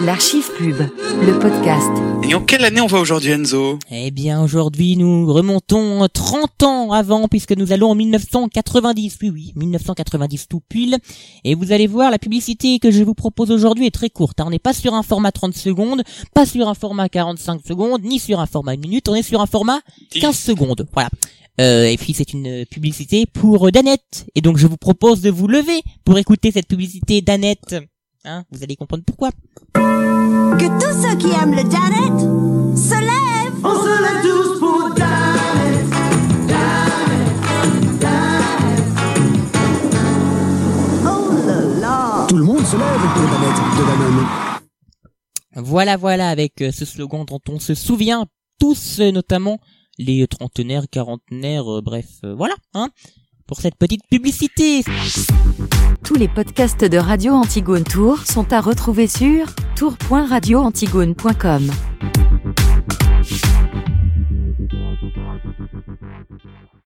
L'archive pub, le podcast. Et en quelle année on va aujourd'hui Enzo? Eh bien, aujourd'hui, nous remontons 30 ans avant, puisque nous allons en 1990. Oui, oui, 1990 tout pile. Et vous allez voir, la publicité que je vous propose aujourd'hui est très courte. hein. On n'est pas sur un format 30 secondes, pas sur un format 45 secondes, ni sur un format 1 minute. On est sur un format 15 secondes. Voilà. Euh, et puis c'est une publicité pour Danette. Et donc je vous propose de vous lever pour écouter cette publicité Danette. Hein, vous allez comprendre pourquoi. Que tous ceux qui aiment le Janet se lèvent. On se lève tous pour Janet, Janet, Janet. Oh là là. Tout le monde se lève pour de Danone. Voilà, voilà, avec euh, ce slogan dont on se souvient tous, euh, notamment les trentenaires, quarantenaires, euh, bref, euh, voilà, hein, pour cette petite publicité. Tous les podcasts de Radio Antigone Tour sont à retrouver sur tour.radioantigone.com.